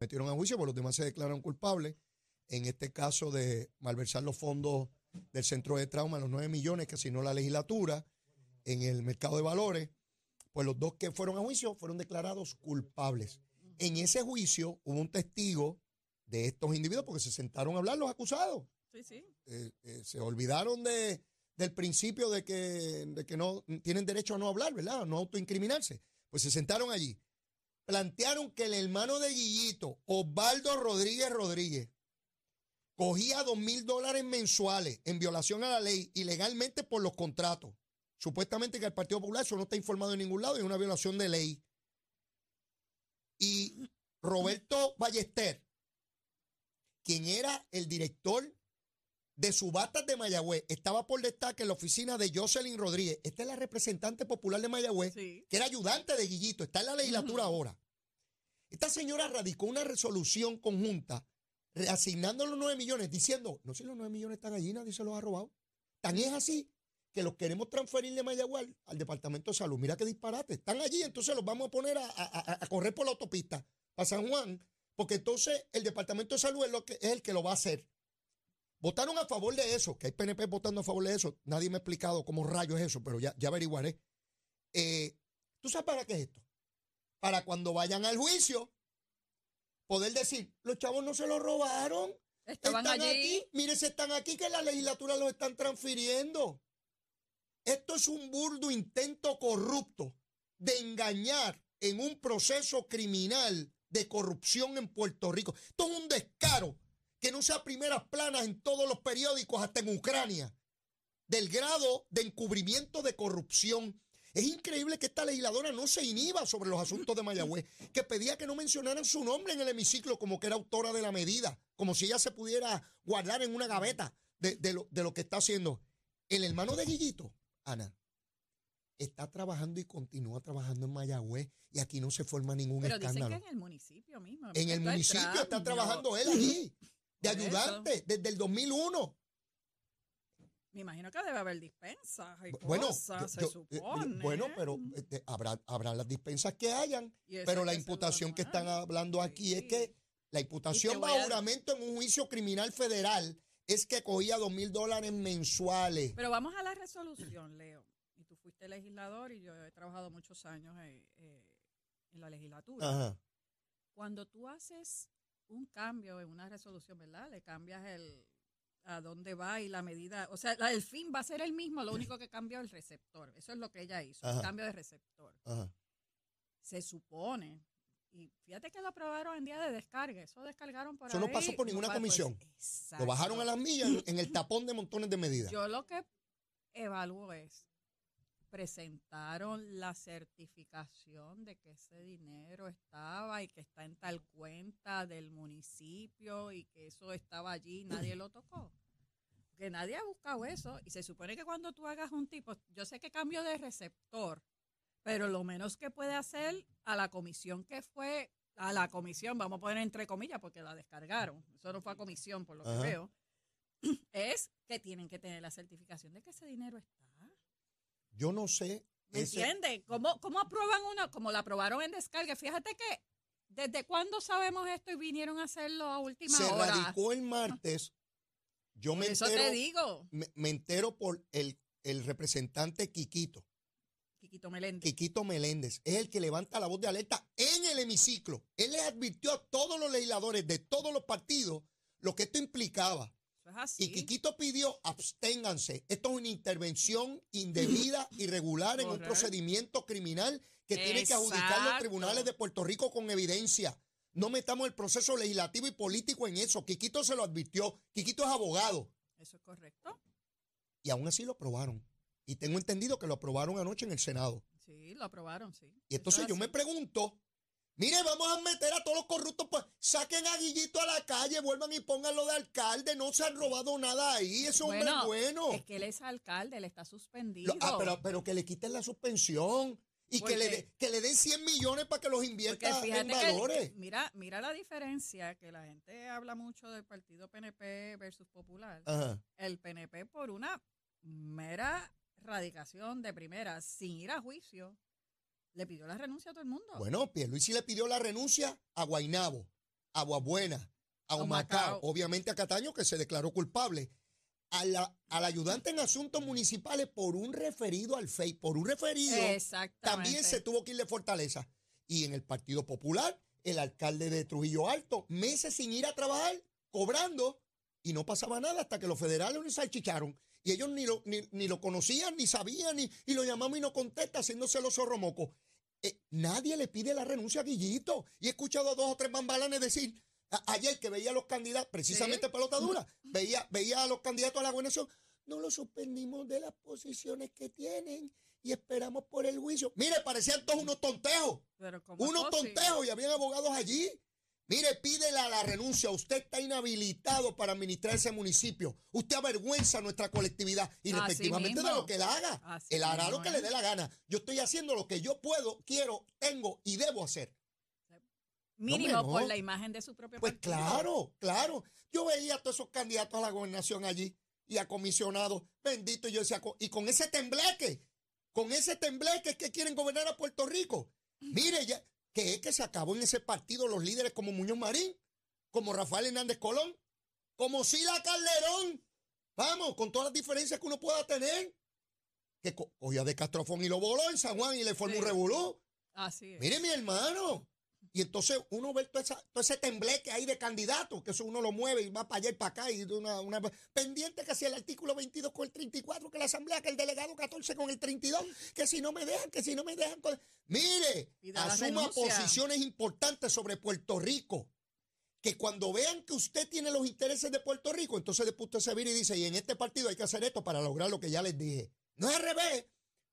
metieron a juicio, por los demás se declararon culpables. En este caso de malversar los fondos del centro de trauma, los 9 millones que asignó la legislatura en el mercado de valores, pues los dos que fueron a juicio fueron declarados culpables. En ese juicio hubo un testigo de estos individuos porque se sentaron a hablar los acusados. Sí, sí. Eh, eh, se olvidaron de, del principio de que, de que no tienen derecho a no hablar, ¿verdad? A no autoincriminarse. Pues se sentaron allí. Plantearon que el hermano de Guillito, Osvaldo Rodríguez Rodríguez, cogía dos mil dólares mensuales en violación a la ley ilegalmente por los contratos. Supuestamente que el Partido Popular eso no está informado en ningún lado es una violación de ley. Y Roberto Ballester, quien era el director de subastas de Mayagüez, estaba por destaque en la oficina de Jocelyn Rodríguez. Esta es la representante popular de Mayagüez, Sí. que era ayudante de Guillito, está en la legislatura ahora. Esta señora radicó una resolución conjunta reasignando los 9 millones, diciendo, no sé si los 9 millones están allí, nadie se los ha robado. Tan es así que los queremos transferir de Mayagüez al, Departamento de Salud. Mira qué disparate. Están allí, entonces los vamos a poner a, a- a- a correr por la autopista a San Juan, porque entonces el Departamento de Salud es, lo que, es el que lo va a hacer. Votaron a favor de eso, que hay PNP votando a favor de eso. Nadie me ha explicado cómo rayos es eso, pero ya, ya averiguaré. Eh, ¿Tú sabes para qué es esto? Para cuando vayan al juicio, poder decir, los chavos no se lo robaron. Estaban están allí. aquí, mire, se están aquí que la legislatura los están transfiriendo. Esto es un burdo intento corrupto de engañar en un proceso criminal de corrupción en Puerto Rico. Esto es un descaro que no sea primeras planas en todos los periódicos, hasta en Ucrania, del grado de encubrimiento de corrupción. Es increíble que esta legisladora no se inhiba sobre los asuntos de Mayagüez, que pedía que no mencionaran su nombre en el hemiciclo como que era autora de la medida, como si ella se pudiera guardar en una gaveta de, de lo, de lo que está haciendo. El hermano de Guillito, Ana, está trabajando y continúa trabajando en Mayagüez y aquí no se forma ningún Pero dicen escándalo. que en el municipio mismo. En el Está municipio está trabajando él allí, de eso. ayudante, desde el 2001. Me imagino que debe haber dispensas y Bueno, cosas, yo- se yo- eh, supone. bueno, pero este, habrá, habrá las dispensas que hayan, pero la imputación que están hablando aquí es que la imputación bajo a- juramento en un juicio criminal federal es que cogía dos mil dólares mensuales. Pero vamos a la resolución, Leo. Y tú fuiste legislador y yo he trabajado muchos años eh, eh, en la legislatura. Ajá. Cuando tú haces un cambio en una resolución, ¿verdad? Le cambias el a dónde va y la medida, o sea, la- el fin va a ser el mismo, lo único que cambió es el receptor. Eso es lo que ella hizo, Ajá. el cambio de receptor. Ajá. Se supone, y fíjate que lo aprobaron en día de descarga, eso descargaron por Eso no ahí, pasó por ninguna pues, comisión. Lo bajaron a las millas en el tapón de montones de medidas. Yo lo que evalúo es, presentaron la certificación de que ese dinero estaba y que está en tal cuenta del municipio y que eso estaba allí, nadie lo tocó. Que nadie ha buscado eso y se supone que cuando tú hagas un tipo, yo sé que cambio de receptor, pero lo menos que puede hacer a la comisión que fue, a la comisión, vamos a poner entre comillas porque la descargaron, eso no fue a comisión por lo que veo, es que tienen que tener la certificación de que ese dinero está. Yo no sé. ¿Me entiendes? ¿Cómo, ¿Cómo aprueban una? Como la aprobaron en descarga. Fíjate que desde cuándo sabemos esto y vinieron a hacerlo a última se hora. radicó el martes. Yo me Por eso entero, te digo, me, me entero por el, el representante Quiquito. Quiquito Meléndez. Quiquito Meléndez es el que levanta la voz de alerta en el hemiciclo. Él le advirtió a todos los legisladores de todos los partidos lo que esto implicaba. Eso es así. Y Quiquito pidió absténganse. Esto es una intervención indebida, irregular en un procedimiento criminal que tiene que adjudicar los tribunales de Puerto Rico con evidencia. No metamos el proceso legislativo y político en eso. Quiquito se lo advirtió. Quiquito es abogado. Eso es correcto. Y aún así lo aprobaron. Y tengo entendido que lo aprobaron anoche en el Senado. Sí, lo aprobaron, sí. Y entonces yo me pregunto, mire, vamos a meter a todos los corruptos, pues saquen a Guillito a la calle, vuelvan y pónganlo de alcalde, no se han robado nada ahí, ese hombre Bueno, es bueno. Es que él es alcalde, él está suspendido. Lo- ah, pero, pero que le quiten la suspensión y que le, de- que le den 100 millones para que los invierta en que, valores. mira, mira la diferencia que la gente habla mucho del partido PNP versus Popular. Ajá. el PNP por una mera radicación de primera, sin ir a juicio, le pidió la renuncia a todo el mundo. Bueno, Pierluisi le pidió la renuncia a Guainabo. Aguabuena, a Humacao, obviamente a Cataño, que se declaró culpable, al ayudante en asuntos municipales por un referido al FEI, por un referido, también se tuvo que ir de Fortaleza. Y en el Partido Popular, el alcalde de Trujillo Alto, meses sin ir a trabajar, cobrando, y no pasaba nada hasta que los federales lo salchicharon. Y ellos ni lo, ni, lo conocían, ni sabían, ni, y lo llamamos y no contesta, haciéndose los zorromocos. Eh, nadie le pide la renuncia a Guillito. Y he escuchado a dos o tres bambalanes decir, ayer que veía a los candidatos, precisamente pelotadura, veía, veía a los candidatos a la gobernación, no lo suspendimos de las posiciones que tienen y esperamos por el juicio. Mire, parecían todos unos tonteos. unos tonteos y habían abogados allí. Mire, pídela la renuncia. Usted está inhabilitado para administrar ese municipio. Usted avergüenza nuestra colectividad y respectivamente de lo que él haga. él hará lo que le dé la gana. Yo estoy haciendo lo que yo puedo, quiero, tengo y debo hacer. Mínimo por la imagen de su propio Pues claro, claro. Yo veía a todos esos candidatos a la gobernación allí y a comisionados. Bendito, yo decía, y con ese tembleque, con ese tembleque que quieren gobernar a Puerto Rico. Mire, ya, que es que se acabó en ese partido los líderes como Muñoz Marín, como Rafael Hernández Colón, como Sila Calderón. Vamos, con todas las diferencias que uno pueda tener. Que de Castrofón y lo voló en San Juan y le formó un revolú. Así es. Mire, mi hermano. Y entonces uno ve todo, ese tembleque ahí de candidatos, que eso uno lo mueve y va para allá y para acá, y una, una pendiente que hacía el artículo 22 con el 34, que la asamblea, que el delegado 14 con el 32, que si no me dejan, que si no me dejan. Mire, asuma posiciones importantes sobre Puerto Rico. Que cuando vean que usted tiene los intereses de Puerto Rico, entonces después usted se vira y dice, y en este partido hay que hacer esto para lograr lo que ya les dije. No es al revés,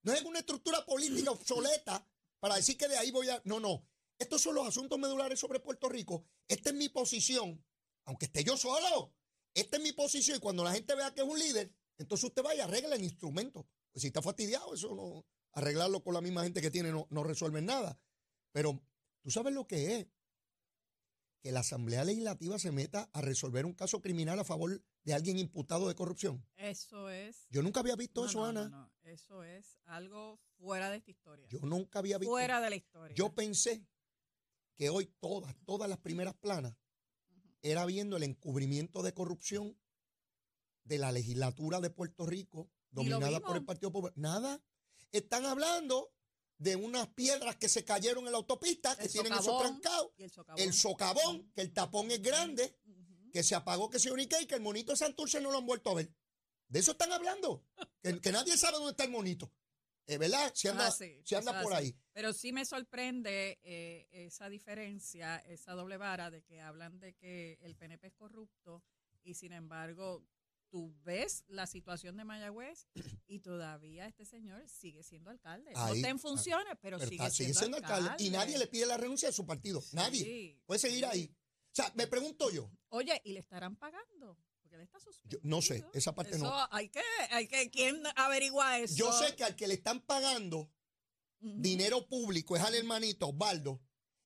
no es una estructura política obsoleta para decir que de ahí voy a... No, no. Estos son los asuntos medulares sobre Puerto Rico. Esta es mi posición, aunque esté yo solo. Esta es mi posición y cuando la gente vea que es un líder, entonces usted vaya y arregla el instrumento. Pues si está fastidiado, eso no, arreglarlo con la misma gente que tiene no, no resuelve nada. Pero tú sabes lo que es que la Asamblea Legislativa se meta a resolver un caso criminal a favor de alguien imputado de corrupción. Eso es. Yo nunca había visto eso, Ana. No, eso es algo fuera de esta historia. Yo nunca había visto. Fuera de la historia. Yo pensé que hoy todas, todas las primeras planas era viendo el encubrimiento de corrupción de la legislatura de Puerto Rico, dominada por el Partido Popular. Nada. Están hablando de unas piedras que se cayeron en la autopista, que tienen eso trancado. El socavón. que el tapón es grande, que se apagó, que se unique y que el monito de Santurce no lo han vuelto a ver. De eso están hablando. que nadie sabe dónde está el monito. Eh, ¿verdad? Si anda, ah, anda por ahí. Pero sí me sorprende eh, esa diferencia, esa doble vara de que hablan de que el PNP es corrupto y sin embargo tú ves la situación de Mayagüez y todavía este señor sigue siendo alcalde. no está en funciones, pero, sigue, siendo, alcalde. Y nadie le pide la renuncia de su partido. nadie. Puede seguir ahí. O sea, me pregunto yo. Oye, ¿y le estarán pagando? No sé, esa parte no. Hay que, hay que, ¿quién averigua eso? Yo sé que al que le están pagando dinero público es al hermanito Osvaldo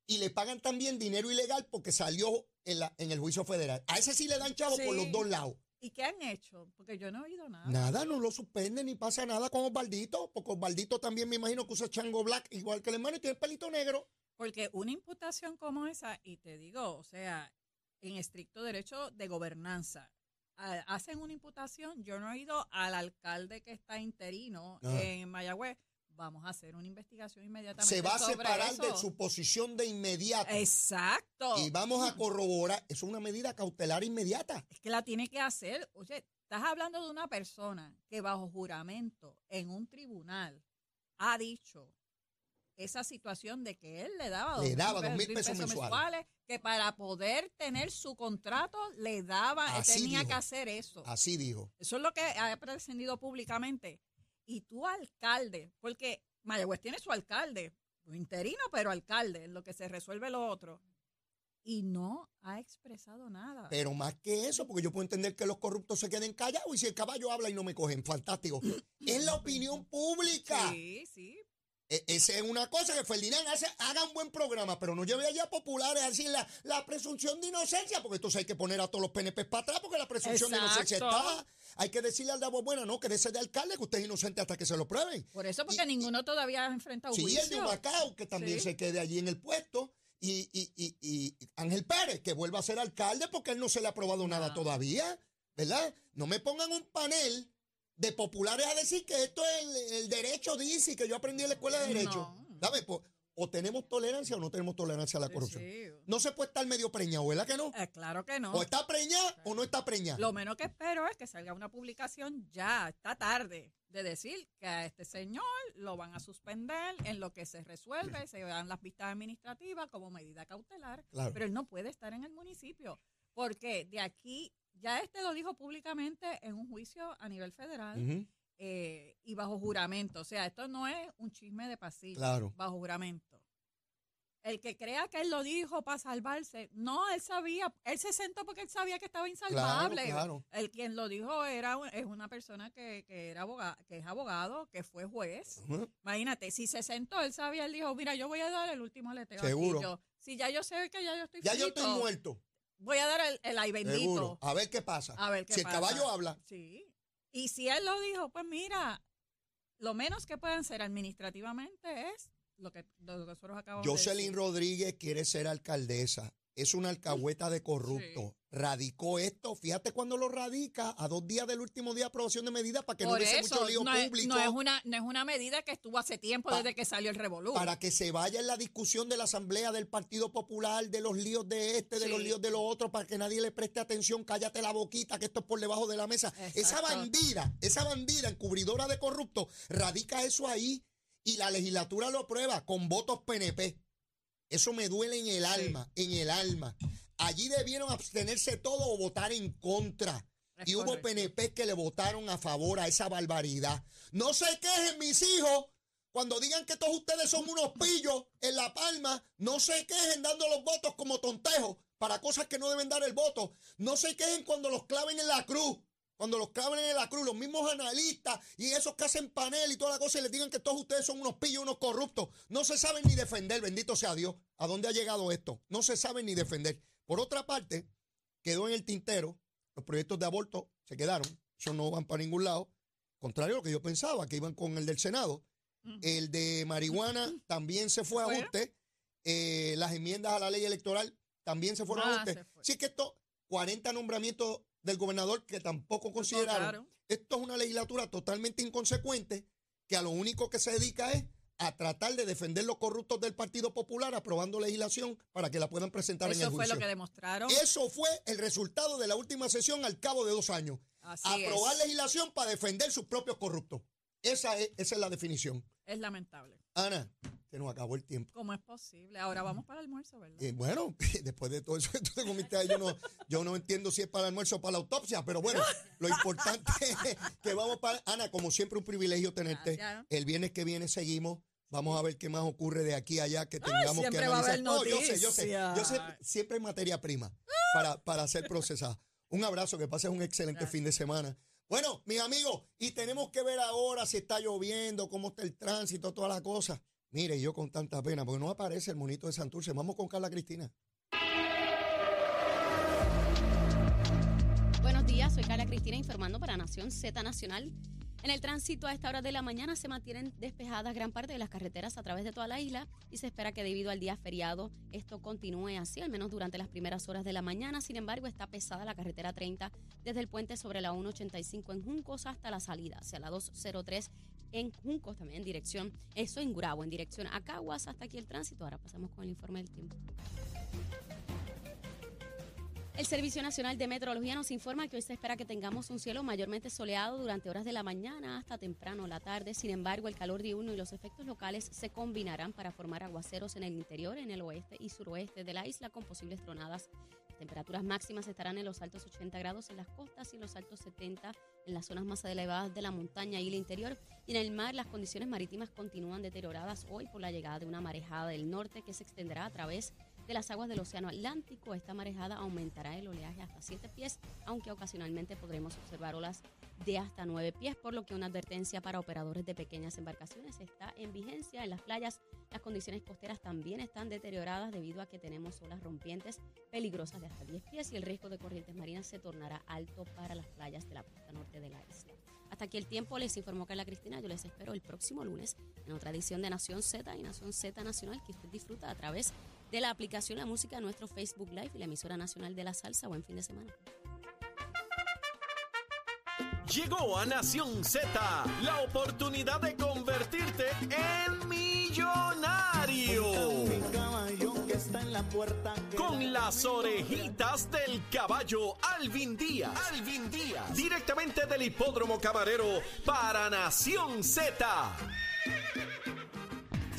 y le pagan también dinero ilegal porque salió en, la, en el juicio federal. A ese sí le dan chavo por los dos lados. ¿Y qué han hecho? Porque yo no he oído nada. Nada, no lo suspenden ni pasa nada con Osvaldito, porque Osvaldito también me imagino que usa chango black igual que el hermano y tiene pelito negro. Porque una imputación como esa, y te digo, o sea, en estricto derecho de gobernanza, hacen una imputación, yo no he ido al alcalde que está interino en Mayagüez. Vamos a hacer una investigación inmediatamente. Se va a separar de su posición de inmediato. Exacto. Y vamos a corroborar. Es una medida cautelar inmediata. Es que la tiene que hacer. Oye, estás hablando de una persona que bajo juramento en un tribunal ha dicho esa situación de que él le daba dos, le daba dos mil pesos, mensuales. que para poder tener su contrato le daba, él tenía que hacer eso. Así dijo. Eso es lo que ha prescindido públicamente. Y tú, alcalde, porque Mayagüez tiene su alcalde, interino, pero alcalde, en lo que se resuelve lo otro. Y no ha expresado nada. Pero más que eso, porque yo puedo entender que los corruptos se queden callados y si el caballo habla y no me cogen, fantástico. es la opinión pública. Sí, sí, esa es una cosa que Ferdinand hace, haga un buen programa, pero no lleve allá populares así la, la presunción de inocencia, porque entonces hay que poner a todos los PNP para atrás, porque la presunción de inocencia está. Hay que decirle al de bueno, no, que de ese de alcalde, que usted es inocente hasta que se lo prueben. Por eso, porque ninguno todavía ha enfrentado sí, juicio. Sí, el de Humacao, que también se quede allí en el puesto. y, y- y- y Ángel Pérez, que vuelva a ser alcalde porque él no se le ha aprobado nada todavía, ¿verdad? No me pongan un panel de populares a decir que esto es el, el derecho, dice, y que yo aprendí en la escuela de derecho. No. Pues, o tenemos tolerancia o no tenemos tolerancia a la corrupción. sí. No se puede estar medio preñado, ¿verdad que no? Eh, claro que no. O está preñada o no está preñada. Lo menos que espero es que salga una publicación ya, esta tarde, de decir que a este señor lo van a suspender en lo que se resuelve, se dan las vistas administrativas como medida cautelar, Claro. pero él no puede estar en el municipio, porque de aquí, ya este lo dijo públicamente en un juicio a nivel federal eh, y bajo juramento, o sea, esto no es un chisme de pasillo, Claro. bajo juramento. El que crea que él lo dijo para salvarse, no, él sabía, él se sentó porque él sabía que estaba insalvable. claro. El quien lo dijo era es una persona que, que era abogado, que es abogado, que fue juez. Imagínate, si se sentó, él sabía, él dijo, mira, yo voy a dar el último leteo. aquí". Seguro. Yo, si ya yo sé que ya yo estoy Ya yo estoy muerto. Voy a dar el, el ay bendito. Seguro. A ver qué pasa. A ver qué si el caballo habla. Sí. Y si él lo dijo, pues mira, lo menos que pueden ser administrativamente es lo que, lo que nosotros acabamos de Jocelyn decir. Rodríguez quiere ser alcaldesa. Es una alcahueta de corrupto. Radicó esto. Fíjate cuando lo radica a dos días del último día de aprobación de medidas para que no hubiese mucho lío no, es, público. no es una, no es una medida que estuvo hace tiempo Pa- desde que salió el revolú. Para que se vaya en la discusión de la Asamblea del Partido Popular, de los líos de este, de Sí. los líos de los otros, para que nadie le preste atención, cállate la boquita, que esto es por debajo de la mesa. Esa bandida, esa bandida encubridora de corrupto, radica eso ahí y la legislatura lo aprueba con votos PNP. Eso me duele en el Sí. alma, en el alma. Allí debieron abstenerse todo o votar en contra. Es y hubo. PNP que le votaron a favor a esa barbaridad. No se quejen mis hijos cuando digan que todos ustedes son unos pillos en La Palma. No se quejen dando los votos como tontejos para cosas que no deben dar el voto. No se quejen cuando los claven en la cruz. Cuando los claven en la cruz, los mismos analistas y esos que hacen panel y toda la cosa y les digan que todos ustedes son unos pillos, unos corruptos. No se saben ni defender, bendito sea Dios. ¿A dónde ha llegado esto? No se saben ni defender. Por otra parte, quedó en el tintero los proyectos de aborto se quedaron, eso no van para ningún lado. Contrario a lo que yo pensaba, que iban con el del Senado. El de marihuana también se fue a ajuste. Eh, las enmiendas a la ley electoral también se fueron a Ah, ajuste. se fue. Así que esto, 40 nombramientos del gobernador que tampoco consideraron. Claro. Esto es una legislatura totalmente inconsecuente que a lo único que se dedica es a tratar de defender los corruptos del Partido Popular aprobando legislación para que la puedan presentar en el Eso fue juicio. lo que demostraron. Eso fue el resultado de la última sesión al cabo de dos años. Así Aprobar es. legislación para defender sus propios corruptos. Esa es, esa es la definición. Es lamentable. Ana, se nos acabó el tiempo. ¿Cómo es posible? Ahora vamos para el almuerzo, ¿verdad? Eh, bueno, después de todo eso que tú te comiste yo no, yo no entiendo si es para el almuerzo o para la autopsia, pero bueno, lo importante es que vamos para... Ana, como siempre, un privilegio tenerte. Gracias. El viernes que viene seguimos. Vamos a ver qué más ocurre de aquí a allá que tengamos que analizar. No, yo sé, yo sé. Yo sé, siempre hay materia prima para, para ser procesada. Un abrazo, que pases un excelente Gracias. fin de semana. Bueno, mis amigos, y tenemos que ver ahora si está lloviendo, cómo está el tránsito, todas las cosas. Mire, yo con tanta pena, porque no aparece el monito de Santurce. Vamos con Carla Cristina. Buenos días, soy Carla Cristina informando para Nación Z Nacional. En el tránsito a esta hora de la mañana se mantienen despejadas gran parte de las carreteras a través de toda la isla y se espera que debido al día feriado esto continúe así, al menos durante las primeras horas de la mañana. Sin embargo, está pesada la carretera 30 desde el puente sobre la 185 en Juncos hasta la salida hacia la 203 en Juncos, también en dirección, eso en Gurabo, en dirección a Caguas. Hasta aquí el tránsito. Ahora pasamos con el informe del tiempo. El Servicio Nacional de Meteorología nos informa que hoy se espera que tengamos un cielo mayormente soleado durante horas de la mañana hasta temprano la tarde. Sin embargo, el calor diurno y los efectos locales se combinarán para formar aguaceros en el interior, en el oeste y suroeste de la isla con posibles tronadas. Las temperaturas máximas estarán en los altos 80 grados en las costas y en los altos 70 en las zonas más elevadas de la montaña y el interior. Y en el mar las condiciones marítimas continúan deterioradas hoy por la llegada de una marejada del norte que se extenderá a través de las aguas del Océano Atlántico. Esta marejada aumentará el oleaje hasta 7 pies, aunque ocasionalmente podremos observar olas de hasta 9 pies, por lo que una advertencia para operadores de pequeñas embarcaciones está en vigencia en las playas. Las condiciones costeras también están deterioradas debido a que tenemos olas rompientes peligrosas de hasta 10 pies y el riesgo de corrientes marinas se tornará alto para las playas de la costa norte de la isla. Hasta aquí el tiempo, les informó Carla Cristina. Yo les espero el próximo lunes en otra edición de Nación Z y Nación Z Nacional que usted disfruta a través de la aplicación La Música, nuestro Facebook Live y la emisora nacional de la salsa. Buen fin de semana. Llegó a Nación Z la oportunidad de convertirte en millonario. Con las orejitas del caballo Alvin Díaz. Alvin Díaz. Directamente del hipódromo camarero para Nación Z.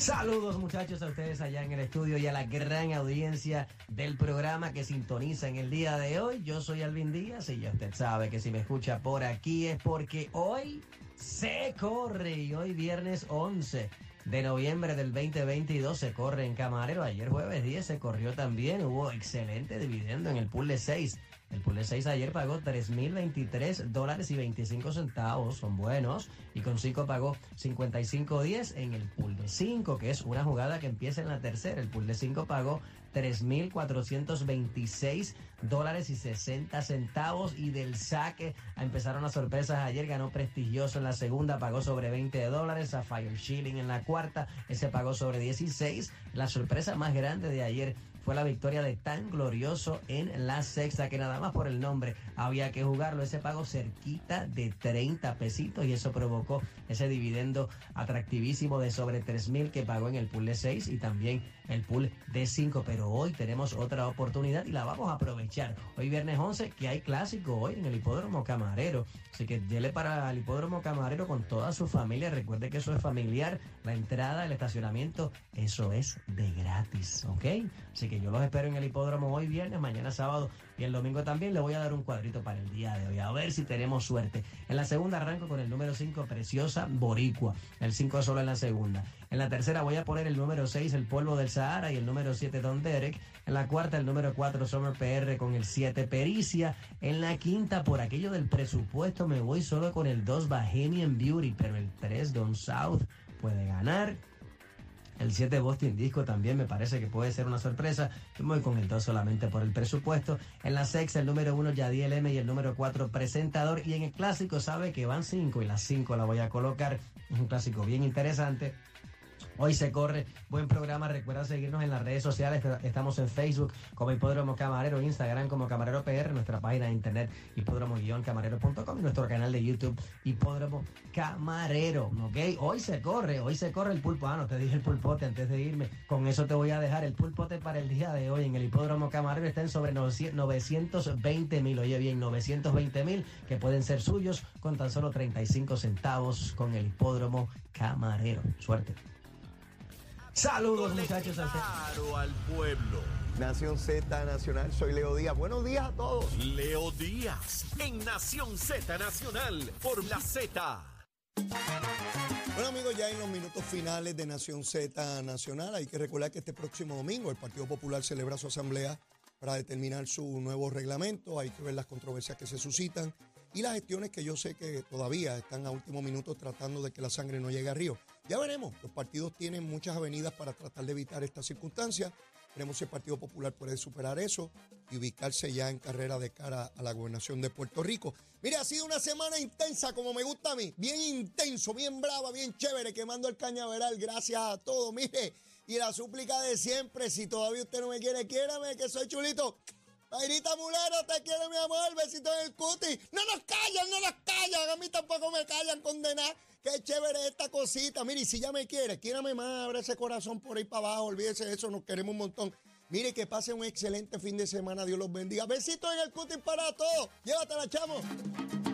Saludos muchachos a ustedes allá en el estudio y a la gran audiencia del programa que sintoniza en el día de hoy. Yo soy Alvin Díaz y ya usted sabe que si me escucha por aquí es porque hoy se corre y hoy viernes 11 de noviembre del 2022 se corre en Camarero. Ayer jueves 10 se corrió también. Hubo excelente dividendo en el pool de 6. El pool de 6 ayer pagó 3.023 dólares y 25 centavos, son buenos. Y con 5 pagó 55.10 en el pool de 5, que es una jugada que empieza en la tercera. El pool de 5 pagó 3.426 dólares y 60 centavos. Y del saque empezaron las sorpresas. Ayer ganó prestigioso en la segunda, pagó sobre 20 dólares. A Fire Shilling en la cuarta, ese pagó sobre 16. La sorpresa más grande de ayer fue la victoria de tan glorioso en la sexta que nada más por el nombre había que jugarlo. Ese pago cerquita de 30 pesitos y eso provocó ese dividendo atractivísimo de sobre 3 mil que pagó en el pool de 6 y también el pool de 5. Pero hoy tenemos otra oportunidad y la vamos a aprovechar. Hoy viernes 11 que hay clásico hoy en el hipódromo camarero. Así que dele para el hipódromo camarero con toda su familia. Recuerde que eso es familiar. La entrada, el estacionamiento, eso es de gratis. ¿Ok? Así que yo los espero en el hipódromo hoy viernes, mañana sábado y el domingo también. Le voy a dar un cuadrito para el día de hoy, a ver si tenemos suerte. En la segunda arranco con el número 5, Preciosa Boricua. El 5 solo en la segunda. En la tercera voy a poner el número 6, El Polvo del Sahara, y el número 7, Don Derek. En la cuarta, el número 4, Summer PR, con el 7, Pericia. En la quinta, por aquello del presupuesto, me voy solo con el 2, Bahamian Beauty, pero el 3, Don South, puede ganar. El 7 Boston Disco también me parece que puede ser una sorpresa. Yo me voy con el 2 solamente por el presupuesto. En la sexta, el número 1 Yadiel M y el número 4 Presentador. Y en el clásico sabe que van 5 y las 5 la voy a colocar. Es un clásico bien interesante. Hoy se corre, buen programa. Recuerda seguirnos en las redes sociales. Estamos en Facebook como Hipódromo Camarero, Instagram como Camarero PR, nuestra página de internet hipódromo-camarero.com y nuestro canal de YouTube Hipódromo Camarero. ¿Ok? Hoy se corre, hoy se corre el pulpo. Ah, no te dije el pulpote antes de irme. Con eso te voy a dejar el pulpote para el día de hoy en el Hipódromo Camarero. Está en sobre 920 mil. Oye bien, 920 mil que pueden ser suyos con tan solo 35 centavos con el Hipódromo Camarero. Suerte. Saludos muchachos. Claro al pueblo. Nación Z Nacional, soy Leo Díaz. Buenos días a todos. Leo Díaz en Nación Z Nacional por la Z. Bueno amigos, ya en los minutos finales de Nación Z Nacional hay que recordar que este próximo domingo el Partido Popular celebra su asamblea para determinar su nuevo reglamento. Hay que ver las controversias que se suscitan y las gestiones que yo sé que todavía están a último minuto tratando de que la sangre no llegue a Río. Ya veremos, los partidos tienen muchas avenidas para tratar de evitar estas circunstancias. Veremos si el Partido Popular puede superar eso y ubicarse ya en carrera de cara a la gobernación de Puerto Rico. Mire, ha sido una semana intensa, como me gusta a mí. Bien intenso, bien brava, bien chévere, quemando el cañaveral. Gracias a todos, mire. Y la súplica de siempre, si todavía usted no me quiere, quiérame, que soy chulito. Pairita Mulero, te quiero, mi amor. Besito en el cuti. No nos callan, no nos callan. A mí tampoco me callan, condenar. Qué chévere esta cosita. Mire, si ya me quiere, quiérame más. Abre ese corazón por ahí para abajo. Olvídese de eso, nos queremos un montón. Mire, que pase un excelente fin de semana. Dios los bendiga. Besitos en el cuti para todos. Llévatela, chamo.